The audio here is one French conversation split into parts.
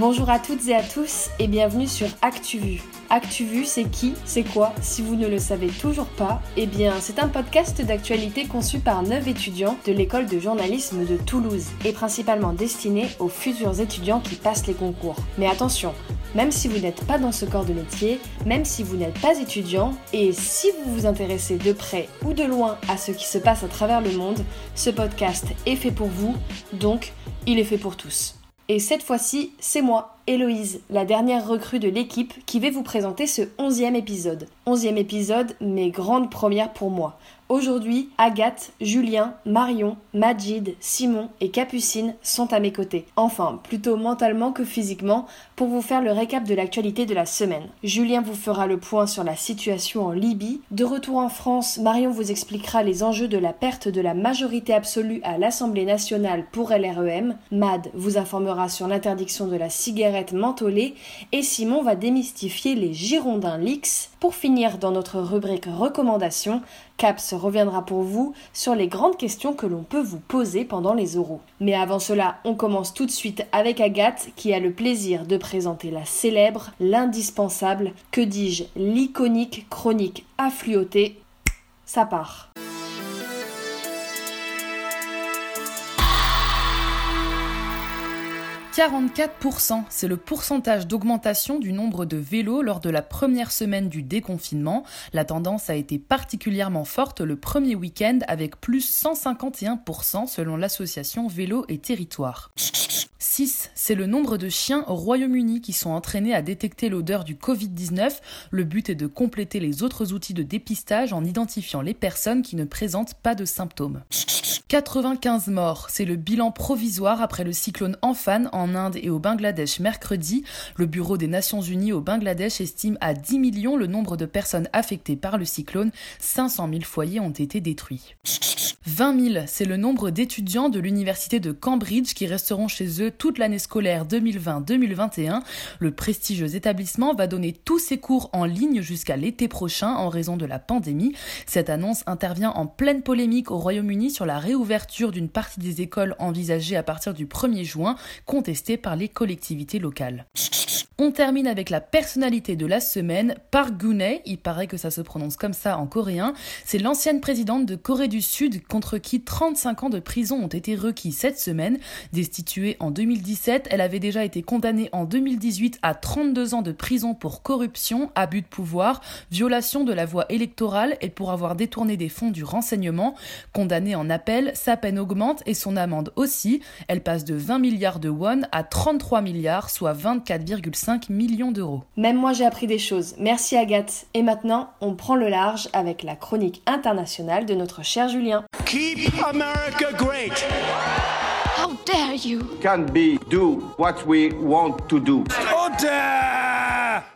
Bonjour à toutes et à tous et bienvenue sur ActuVu. ActuVu, c'est qui C'est quoi Si vous ne le savez toujours pas, eh bien, c'est un podcast d'actualité conçu par 9 étudiants de l'école de journalisme de Toulouse et principalement destiné aux futurs étudiants qui passent les concours. Mais attention, même si vous n'êtes pas dans ce corps de métier, même si vous n'êtes pas étudiant, et si vous vous intéressez de près ou de loin à ce qui se passe à travers le monde, ce podcast est fait pour vous, donc il est fait pour tous. Et cette fois-ci, c'est moi, Héloïse, la dernière recrue de l'équipe, qui vais vous présenter ce onzième épisode. Onzième épisode, mais grande première pour moi. Aujourd'hui, Agathe, Julien, Marion, Majid, Simon et Capucine sont à mes côtés. Enfin, plutôt mentalement que physiquement, pour vous faire le récap de l'actualité de la semaine. Julien vous fera le point sur la situation en Libye. De retour en France, Marion vous expliquera les enjeux de la perte de la majorité absolue à l'Assemblée nationale pour LREM. Mad vous informera sur l'interdiction de la cigarette mentholée. Et Simon va démystifier les Girondins Leaks. Pour finir, dans notre rubrique recommandations, Caps reviendra pour vous sur les grandes questions que l'on peut vous poser pendant les euros. Mais avant cela, on commence tout de suite avec Agathe qui a le plaisir de présenter la célèbre, l'indispensable, que dis-je, l'iconique chronique affluotée. Ça part. 44%, c'est le pourcentage d'augmentation du nombre de vélos lors de la première semaine du déconfinement. La tendance a été particulièrement forte le premier week-end avec plus 151% selon l'association Vélo et Territoire. 6, c'est le nombre de chiens au Royaume-Uni qui sont entraînés à détecter l'odeur du Covid-19. Le but est de compléter les autres outils de dépistage en identifiant les personnes qui ne présentent pas de symptômes. 95 morts, c'est le bilan provisoire après le cyclone Amphan en Inde et au Bangladesh mercredi. Le Bureau des Nations Unies au Bangladesh estime à 10 millions le nombre de personnes affectées par le cyclone. 500 000 foyers ont été détruits. 20 000, c'est le nombre d'étudiants de l'université de Cambridge qui resteront chez eux toute l'année scolaire 2020-2021. Le prestigieux établissement va donner tous ses cours en ligne jusqu'à l'été prochain en raison de la pandémie. Cette annonce intervient en pleine polémique au Royaume-Uni sur la réouverture ouverture d'une partie des écoles envisagée à partir du 1er juin, contestée par les collectivités locales. On termine avec la personnalité de la semaine, Park Geun-hye, il paraît que ça se prononce comme ça en coréen. C'est l'ancienne présidente de Corée du Sud contre qui 35 ans de prison ont été requis cette semaine. Destituée en 2017, elle avait déjà été condamnée en 2018 à 32 ans de prison pour corruption, abus de pouvoir, violation de la voie électorale et pour avoir détourné des fonds du renseignement. Condamnée en appel, sa peine augmente et son amende aussi. Elle passe de 20 milliards de won à 33 milliards, soit 24,5 millions d'euros. Même moi j'ai appris des choses. Merci Agathe. Et maintenant, on prend le large avec la chronique internationale de notre cher Julien. Keep America great. How dare you? Can't be do what we want to do.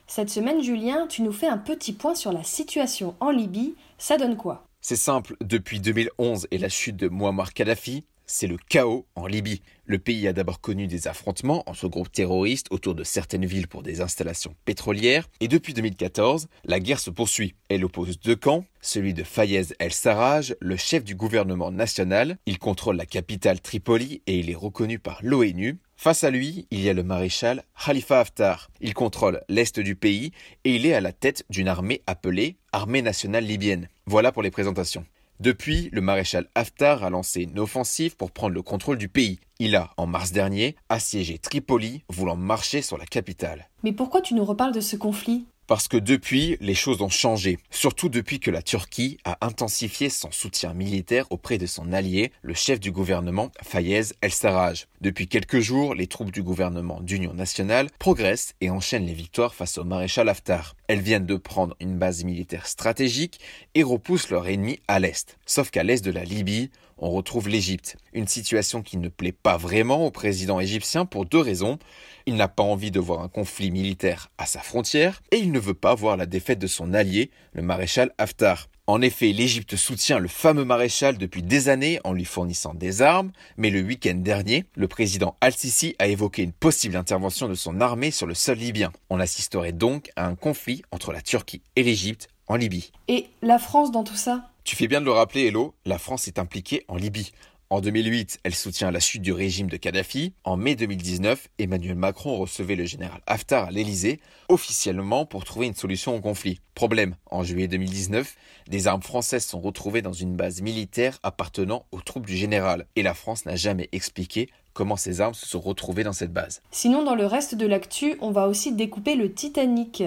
Cette semaine, Julien, tu nous fais un petit point sur la situation en Libye. Ça donne quoi? C'est simple, depuis 2011 et la chute de Muammar Kadhafi, c'est le chaos en Libye. Le pays a d'abord connu des affrontements entre groupes terroristes autour de certaines villes pour des installations pétrolières, et depuis 2014, la guerre se poursuit. Elle oppose deux camps, celui de Fayez el-Sarraj, le chef du gouvernement national. Il contrôle la capitale Tripoli et il est reconnu par l'ONU. Face à lui, il y a le maréchal Khalifa Haftar. Il contrôle l'est du pays et il est à la tête d'une armée appelée Armée nationale libyenne. Voilà pour les présentations. Depuis, le maréchal Haftar a lancé une offensive pour prendre le contrôle du pays. Il a, en mars dernier, assiégé Tripoli, voulant marcher sur la capitale. Mais pourquoi tu nous reparles de ce conflit? Parce que depuis, les choses ont changé, surtout depuis que la Turquie a intensifié son soutien militaire auprès de son allié, le chef du gouvernement Fayez el-Sarraj. Depuis quelques jours, les troupes du gouvernement d'union nationale progressent et enchaînent les victoires face au maréchal Haftar. Elles viennent de prendre une base militaire stratégique et repoussent leur ennemi à l'est. Sauf qu'à l'est de la Libye, on retrouve l'Égypte. Une situation qui ne plaît pas vraiment au président égyptien pour deux raisons. Il n'a pas envie de voir un conflit militaire à sa frontière et il ne veut pas voir la défaite de son allié, le maréchal Haftar. En effet, l'Égypte soutient le fameux maréchal depuis des années en lui fournissant des armes, mais le week-end dernier, le président Al-Sisi a évoqué une possible intervention de son armée sur le sol libyen. On assisterait donc à un conflit entre la Turquie et l'Égypte en Libye. Et la France dans tout ça? Tu fais bien de le rappeler, Hello, la France est impliquée en Libye. En 2008, elle soutient la chute du régime de Kadhafi. En mai 2019, Emmanuel Macron recevait le général Haftar à l'Elysée, officiellement pour trouver une solution au conflit. Problème, en juillet 2019, des armes françaises sont retrouvées dans une base militaire appartenant aux troupes du général, et la France n'a jamais expliqué comment ces armes se sont retrouvées dans cette base. Sinon, dans le reste de l'actu, on va aussi découper le Titanic.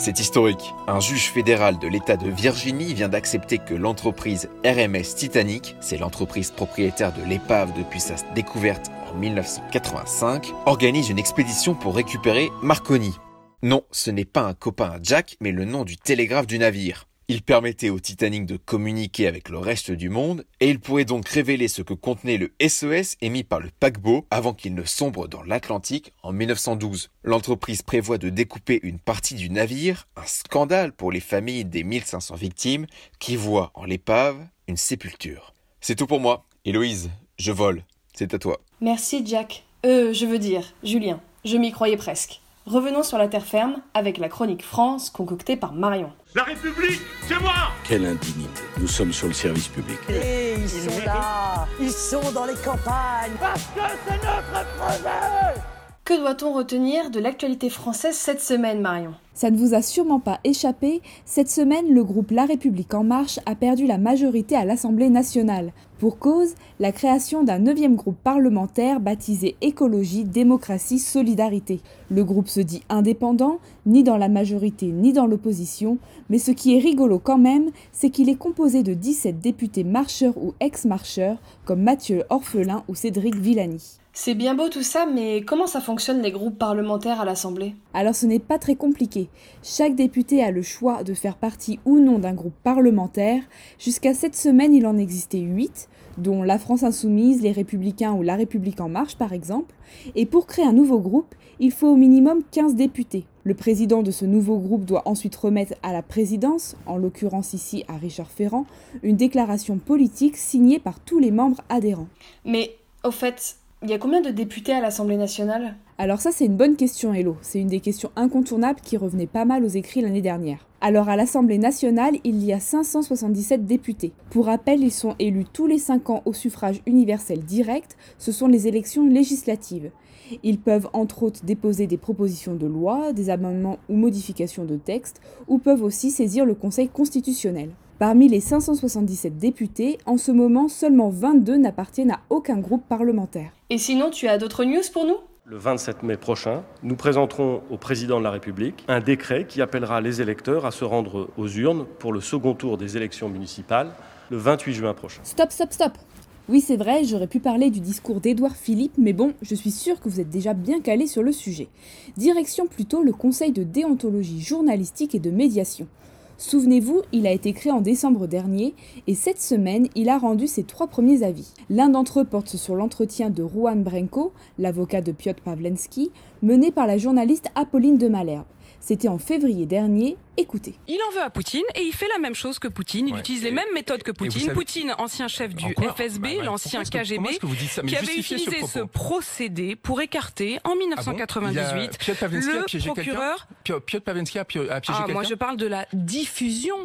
C'est historique. Un juge fédéral de l'État de Virginie vient d'accepter que l'entreprise RMS Titanic, c'est l'entreprise propriétaire de l'épave depuis sa découverte en 1985, organise une expédition pour récupérer Marconi. Non, ce n'est pas un copain à Jack, mais le nom du télégraphe du navire. Il permettait au Titanic de communiquer avec le reste du monde et il pourrait donc révéler ce que contenait le SES émis par le paquebot avant qu'il ne sombre dans l'Atlantique en 1912. L'entreprise prévoit de découper une partie du navire, un scandale pour les familles des 1500 victimes qui voient en l'épave une sépulture. C'est tout pour moi. Héloïse, je vole. C'est à toi. Merci Jack. Euh, je veux dire, Julien, je m'y croyais presque. Revenons sur la terre ferme avec la chronique France concoctée par Marion. La République, c'est moi Quelle indignité. Nous sommes sur le service public. Et ils sont là Ils sont dans les campagnes Parce que c'est notre projet Que doit-on retenir de l'actualité française cette semaine, Marion? Ça ne vous a sûrement pas échappé, cette semaine, le groupe La République En Marche a perdu la majorité à l'Assemblée nationale. Pour cause, la création d'un neuvième groupe parlementaire baptisé Écologie, Démocratie, Solidarité. Le groupe se dit indépendant, ni dans la majorité ni dans l'opposition, mais ce qui est rigolo quand même, c'est qu'il est composé de 17 députés marcheurs ou ex-marcheurs, comme Mathieu Orphelin ou Cédric Villani. C'est bien beau tout ça, mais comment ça fonctionne les groupes parlementaires à l'Assemblée? Alors ce n'est pas très compliqué. Chaque député a le choix de faire partie ou non d'un groupe parlementaire. Jusqu'à cette semaine, il en existait 8, dont la France Insoumise, les Républicains ou la République En Marche par exemple. Et pour créer un nouveau groupe, il faut au minimum 15 députés. Le président de ce nouveau groupe doit ensuite remettre à la présidence, en l'occurrence ici à Richard Ferrand, une déclaration politique signée par tous les membres adhérents. Mais au fait, il y a combien de députés à l'Assemblée nationale? Alors ça c'est une bonne question Hello, c'est une des questions incontournables qui revenait pas mal aux écrits l'année dernière. Alors à l'Assemblée nationale, il y a 577 députés. Pour rappel, ils sont élus tous les 5 ans au suffrage universel direct, ce sont les élections législatives. Ils peuvent entre autres déposer des propositions de loi, des amendements ou modifications de textes, ou peuvent aussi saisir le Conseil constitutionnel. Parmi les 577 députés, en ce moment, seulement 22 n'appartiennent à aucun groupe parlementaire. Et sinon, tu as d'autres news pour nous? Le 27 mai prochain, nous présenterons au président de la République un décret qui appellera les électeurs à se rendre aux urnes pour le second tour des élections municipales le 28 juin prochain. Stop, stop, stop Oui, c'est vrai, j'aurais pu parler du discours d'Édouard Philippe, mais bon, je suis sûr que vous êtes déjà bien calé sur le sujet. Direction plutôt le Conseil de déontologie journalistique et de médiation. Souvenez-vous, il a été créé en décembre dernier et cette semaine, il a rendu ses trois premiers avis. L'un d'entre eux porte sur l'entretien de Juan Brenko, l'avocat de Piotr Pawlenski, mené par la journaliste Apolline de Malherbe. C'était en février dernier. Écoutez. Il en veut à Poutine et il fait la même chose que Poutine. Il utilise les mêmes méthodes que Poutine. Poutine, ancien chef du FSB, bah, l'ancien KGB, qui avait utilisé ce, procédé pour écarter en 1998 ah le procureur. Piotr Pawlenski a piégé ah, Moi, je parle de la diffusion.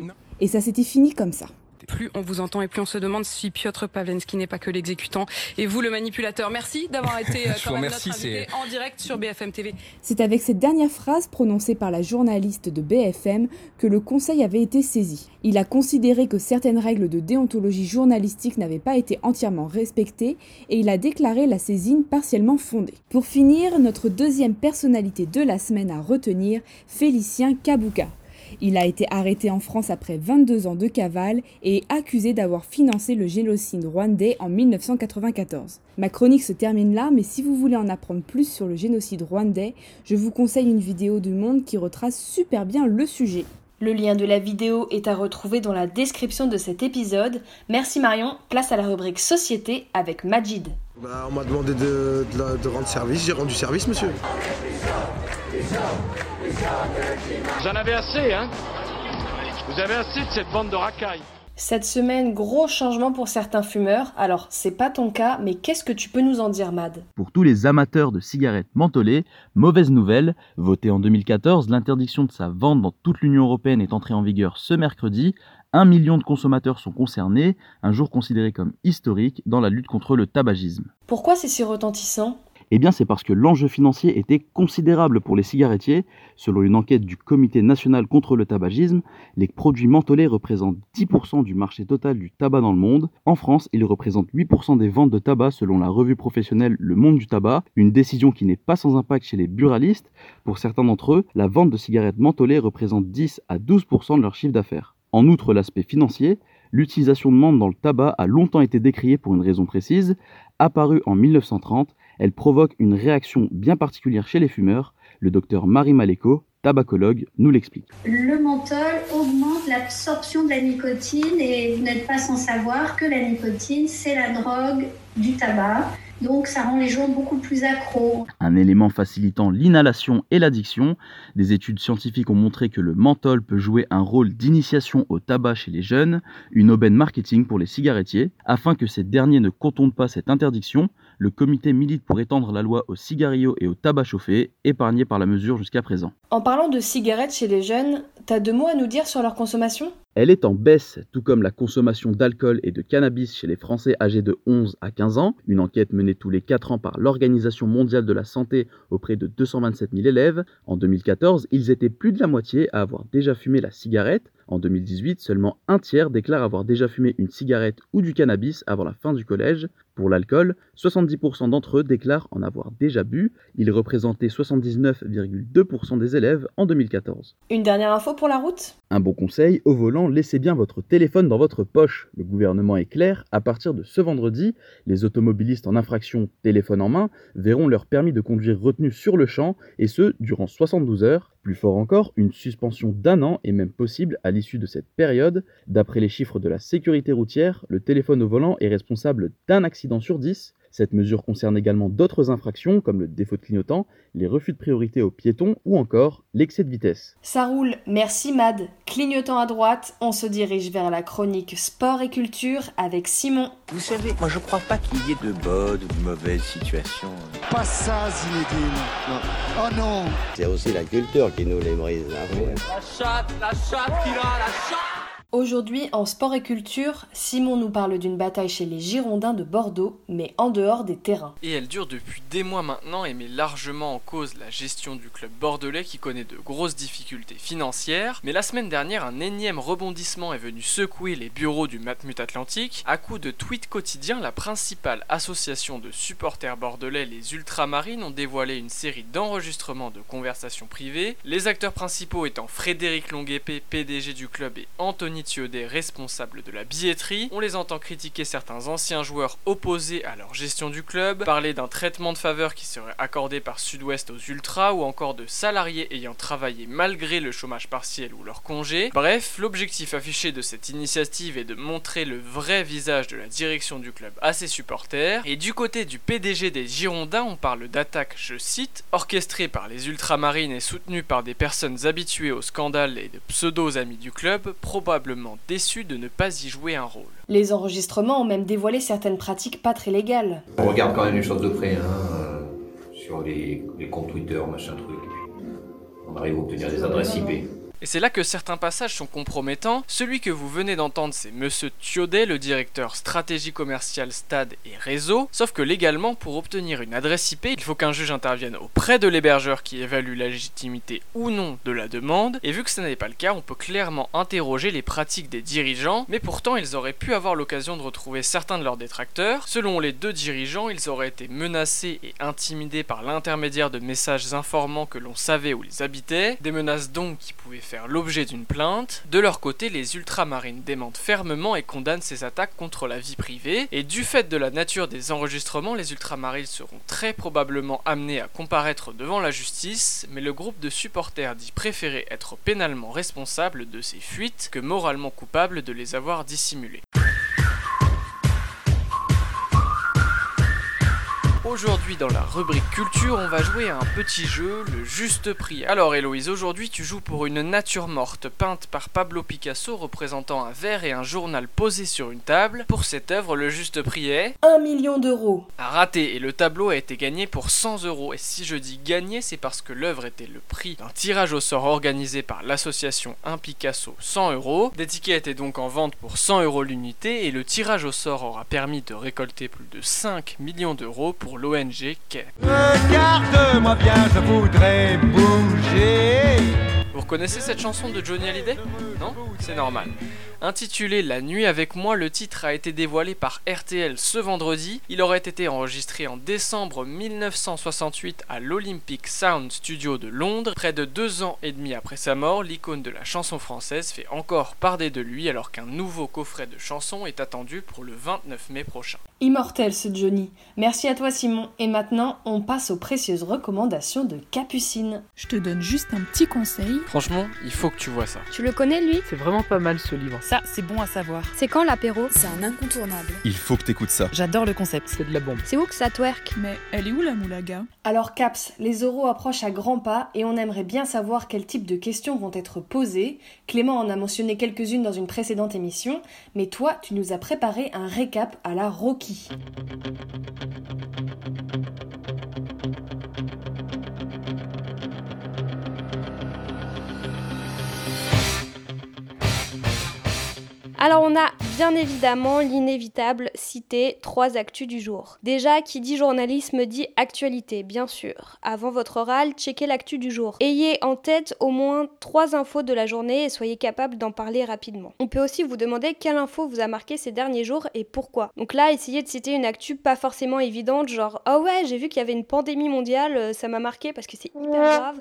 Et ça s'était fini comme ça plus on vous entend et plus on se demande si Piotr Pawlenski n'est pas que l'exécutant et vous le manipulateur. Merci d'avoir été euh, quand même notre invité en direct sur BFM TV. C'est avec cette dernière phrase prononcée par la journaliste de BFM que le Conseil avait été saisi. Il a considéré que certaines règles de déontologie journalistique n'avaient pas été entièrement respectées et il a déclaré la saisine partiellement fondée. Pour finir, notre deuxième personnalité de la semaine à retenir, Félicien Kabouka. Il a été arrêté en France après 22 ans de cavale et est accusé d'avoir financé le génocide rwandais en 1994. Ma chronique se termine là, mais si vous voulez en apprendre plus sur le génocide rwandais, je vous conseille une vidéo du Monde qui retrace super bien le sujet. Le lien de la vidéo est à retrouver dans la description de cet épisode. Merci Marion, place à la rubrique Société avec Majid. Bah, on m'a demandé de, de rendre service, j'ai rendu service monsieur. Vous en avez assez, hein Vous avez assez de cette bande de racailles. Cette semaine, gros changement pour certains fumeurs. Alors, c'est pas ton cas, mais qu'est-ce que tu peux nous en dire, Mad? Pour tous les amateurs de cigarettes mentholées, mauvaise nouvelle. Votée en 2014, l'interdiction de sa vente dans toute l'Union européenne est entrée en vigueur ce mercredi. Un million de consommateurs sont concernés, un jour considéré comme historique dans la lutte contre le tabagisme. Pourquoi c'est si retentissant? Eh bien, c'est parce que l'enjeu financier était considérable pour les cigarettiers. Selon une enquête du Comité national contre le tabagisme, les produits mentholés représentent 10% du marché total du tabac dans le monde. En France, ils représentent 8% des ventes de tabac selon la revue professionnelle Le Monde du tabac, une décision qui n'est pas sans impact chez les buralistes. Pour certains d'entre eux, la vente de cigarettes mentholées représente 10 à 12% de leur chiffre d'affaires. En outre l'aspect financier, l'utilisation de menthe dans le tabac a longtemps été décriée pour une raison précise. Apparue en 1930, elle provoque une réaction bien particulière chez les fumeurs. Le docteur Marie Maléco, tabacologue, nous l'explique. Le menthol augmente l'absorption de la nicotine et vous n'êtes pas sans savoir que la nicotine, c'est la drogue du tabac. Donc ça rend les gens beaucoup plus accros. Un élément facilitant l'inhalation et l'addiction. Des études scientifiques ont montré que le menthol peut jouer un rôle d'initiation au tabac chez les jeunes, une aubaine marketing pour les cigarettiers. Afin que ces derniers ne contournent pas cette interdiction, le comité milite pour étendre la loi aux cigarillos et au tabac chauffé, épargnés par la mesure jusqu'à présent. En parlant de cigarettes chez les jeunes, t'as deux mots à nous dire sur leur consommation? Elle est en baisse, tout comme la consommation d'alcool et de cannabis chez les Français âgés de 11 à 15 ans. Une enquête menée tous les 4 ans par l'Organisation mondiale de la santé auprès de 227 000 élèves. En 2014, ils étaient plus de la moitié à avoir déjà fumé la cigarette. En 2018, seulement un tiers déclare avoir déjà fumé une cigarette ou du cannabis avant la fin du collège. Pour l'alcool, 70% d'entre eux déclarent en avoir déjà bu. Ils représentaient 79,2% des élèves en 2014. Une dernière info pour la route? Un bon conseil, au volant, laissez bien votre téléphone dans votre poche. Le gouvernement est clair, à partir de ce vendredi, les automobilistes en infraction téléphone en main verront leur permis de conduire retenu sur le champ, et ce, durant 72 heures. Plus fort encore, une suspension d'un an est même possible à l'issue de cette période. D'après les chiffres de la sécurité routière, le téléphone au volant est responsable d'un accident sur 10 cette mesure concerne également d'autres infractions comme le défaut de clignotant, les refus de priorité aux piétons ou encore l'excès de vitesse. Ça roule, merci Mad. Clignotant à droite, on se dirige vers la chronique sport et culture avec Simon. Vous savez, moi je crois pas qu'il y ait de bonnes ou de mauvaises situations. Pas ça, Zinedine. Non. Oh non C'est aussi la culture qui nous les brise. Hein. La chatte, la chatte qui a la chatte Aujourd'hui, en sport et culture, Simon nous parle d'une bataille chez les Girondins de Bordeaux, mais en dehors des terrains. Et elle dure depuis des mois maintenant et met largement en cause la gestion du club bordelais qui connaît de grosses difficultés financières. Mais la semaine dernière, un énième rebondissement est venu secouer les bureaux du Matmut Atlantique. À coup de tweets quotidiens, la principale association de supporters bordelais, les Ultramarines, ont dévoilé une série d'enregistrements de conversations privées. Les acteurs principaux étant Frédéric Longuepé, PDG du club, et Anthony des responsables de la billetterie. On les entend critiquer certains anciens joueurs opposés à leur gestion du club, parler d'un traitement de faveur qui serait accordé par Sud-Ouest aux Ultras ou encore de salariés ayant travaillé malgré le chômage partiel ou leur congé. Bref, l'objectif affiché de cette initiative est de montrer le vrai visage de la direction du club à ses supporters. Et du côté du PDG des Girondins, on parle d'attaque, je cite, orchestrée par les ultramarines et soutenue par des personnes habituées au scandale et de pseudo amis du club, probablement déçu de ne pas y jouer un rôle. Les enregistrements ont même dévoilé certaines pratiques pas très légales. On regarde quand même les choses de près, hein, euh, sur les, les, comptes Twitter, machin truc. On arrive à obtenir des adresses IP. Et c'est là que certains passages sont compromettants. Celui que vous venez d'entendre, c'est Monsieur Thiodet, le directeur stratégie commerciale stade et réseau. Sauf que légalement, pour obtenir une adresse IP, il faut qu'un juge intervienne auprès de l'hébergeur qui évalue la légitimité ou non de la demande. Et vu que ce n'est pas le cas, on peut clairement interroger les pratiques des dirigeants. Mais pourtant, ils auraient pu avoir l'occasion de retrouver certains de leurs détracteurs. Selon les deux dirigeants, ils auraient été menacés et intimidés par l'intermédiaire de messages informant que l'on savait où ils habitaient. Des menaces donc qui pouvaient faire l'objet d'une plainte. De leur côté, les ultramarines démentent fermement et condamnent ces attaques contre la vie privée. Et du fait de la nature des enregistrements, les ultramarines seront très probablement amenés à comparaître devant la justice, mais le groupe de supporters dit préférer être pénalement responsable de ces fuites que moralement coupable de les avoir dissimulées. Aujourd'hui dans la rubrique culture, on va jouer à un petit jeu, le juste prix. Alors Héloïse, aujourd'hui tu joues pour une nature morte peinte par Pablo Picasso représentant un verre et un journal posé sur une table. Pour cette œuvre, le juste prix est 1 million d'euros. À rater et le tableau a été gagné pour 100 euros. Et si je dis gagné, c'est parce que l'œuvre était le prix d'un tirage au sort organisé par l'association Un Picasso 100 euros. Des tickets étaient donc en vente pour 100 euros l'unité et le tirage au sort aura permis de récolter plus de 5 millions d'euros pour l'ONG qu'est. Regarde-moi bien, je voudrais bouger. Vous reconnaissez cette chanson de Johnny Hallyday? Non? C'est normal. Intitulé La nuit avec moi, le titre a été dévoilé par RTL ce vendredi. Il aurait été enregistré en décembre 1968 à l'Olympic Sound Studio de Londres. Près de deux ans et demi après sa mort, l'icône de la chanson française fait encore parler de lui alors qu'un nouveau coffret de chansons est attendu pour le 29 mai prochain. Immortel ce Johnny. Merci à toi Simon. Et maintenant, on passe aux précieuses recommandations de Capucine. Je te donne juste un petit conseil. Franchement, il faut que tu vois ça. Tu le connais lui? C'est vraiment pas mal ce livre. Ça, c'est bon à savoir. C'est quand l'apéro C'est un incontournable. Il faut que t'écoutes ça. J'adore le concept. C'est de la bombe. C'est où que ça twerk Mais elle est où la moulaga? Alors Caps, les oraux approchent à grands pas et on aimerait bien savoir quel type de questions vont être posées. Clément en a mentionné quelques-unes dans une précédente émission, mais toi, tu nous as préparé un récap à la Rocky. Alors on a bien évidemment l'inévitable cité trois actus du jour. Déjà, qui dit journalisme dit actualité, bien sûr. Avant votre oral, checkez l'actu du jour. Ayez en tête au moins trois infos de la journée et soyez capable d'en parler rapidement. On peut aussi vous demander quelle info vous a marqué ces derniers jours et pourquoi. Donc là, essayez de citer une actu pas forcément évidente, genre oh ouais, j'ai vu qu'il y avait une pandémie mondiale, euh, ça m'a marqué parce que c'est hyper grave.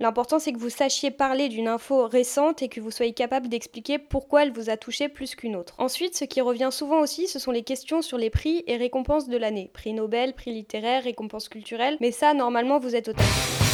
L'important c'est que vous sachiez parler d'une info récente et que vous soyez capable d'expliquer pourquoi elle vous a touché plus qu'une autre. Ensuite, ce qui revient souvent aussi, ce sont les questions sur les prix et récompenses de l'année. Prix Nobel, prix littéraire, récompenses culturelles, mais ça, normalement, vous êtes au taquet.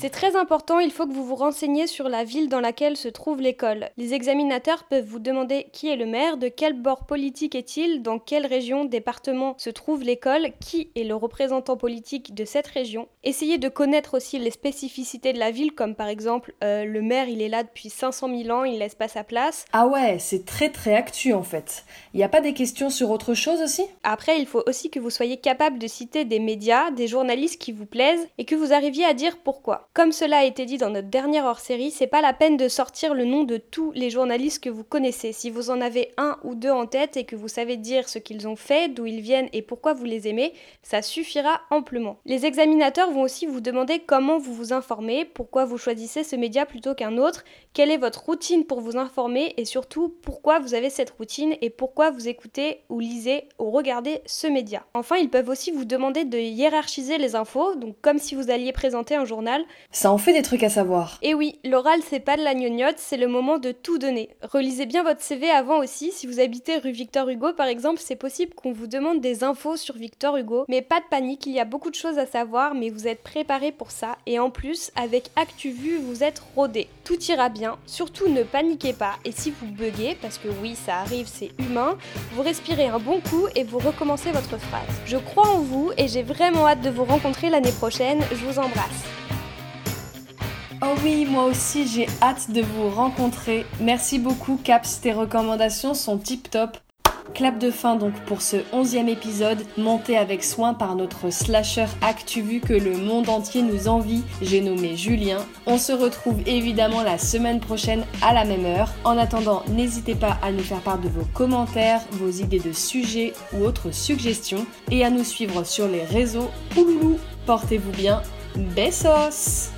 C'est très important, il faut que vous vous renseigniez sur la ville dans laquelle se trouve l'école. Les examinateurs peuvent vous demander qui est le maire, de quel bord politique est-il, dans quelle région, département se trouve l'école, qui est le représentant politique de cette région. Essayez de connaître aussi les spécificités de la ville, comme par exemple euh, le maire il est là depuis 500 000 ans, il laisse pas sa place. Ah ouais, c'est très très actu en fait. Il n'y a pas des questions sur autre chose aussi? Après, il faut aussi que vous soyez capable de citer des médias, des journalistes qui vous plaisent et que vous arriviez à dire pourquoi. Comme cela a été dit dans notre dernière hors-série, c'est pas la peine de sortir le nom de tous les journalistes que vous connaissez. Si vous en avez un ou deux en tête et que vous savez dire ce qu'ils ont fait, d'où ils viennent et pourquoi vous les aimez, ça suffira amplement. Les examinateurs vont aussi vous demander comment vous vous informez, pourquoi vous choisissez ce média plutôt qu'un autre, quelle est votre routine pour vous informer et surtout pourquoi vous avez cette routine et pourquoi vous écoutez ou lisez ou regardez ce média. Enfin, ils peuvent aussi vous demander de hiérarchiser les infos, donc comme si vous alliez présenter un journal. Ça en fait des trucs à savoir. Et oui, l'oral c'est pas de la gnognotte, c'est le moment de tout donner. Relisez bien votre CV avant aussi, si vous habitez rue Victor Hugo par exemple, c'est possible qu'on vous demande des infos sur Victor Hugo, mais pas de panique, il y a beaucoup de choses à savoir, mais vous êtes préparé pour ça, et en plus, avec ActuVu, vous êtes rodé. Tout ira bien, surtout ne paniquez pas, et si vous buguez, parce que oui, ça arrive, c'est humain, vous respirez un bon coup et vous recommencez votre phrase. Je crois en vous et j'ai vraiment hâte de vous rencontrer l'année prochaine, je vous embrasse. Oh oui, moi aussi j'ai hâte de vous rencontrer. Merci beaucoup Caps, tes recommandations sont tip top. Clap de fin donc pour ce onzième épisode, monté avec soin par notre slasher ActuVu que le monde entier nous envie, j'ai nommé Julien. On se retrouve évidemment la semaine prochaine à la même heure. En attendant, n'hésitez pas à nous faire part de vos commentaires, vos idées de sujets ou autres suggestions, et à nous suivre sur les réseaux. Ouloulou, portez-vous bien, besos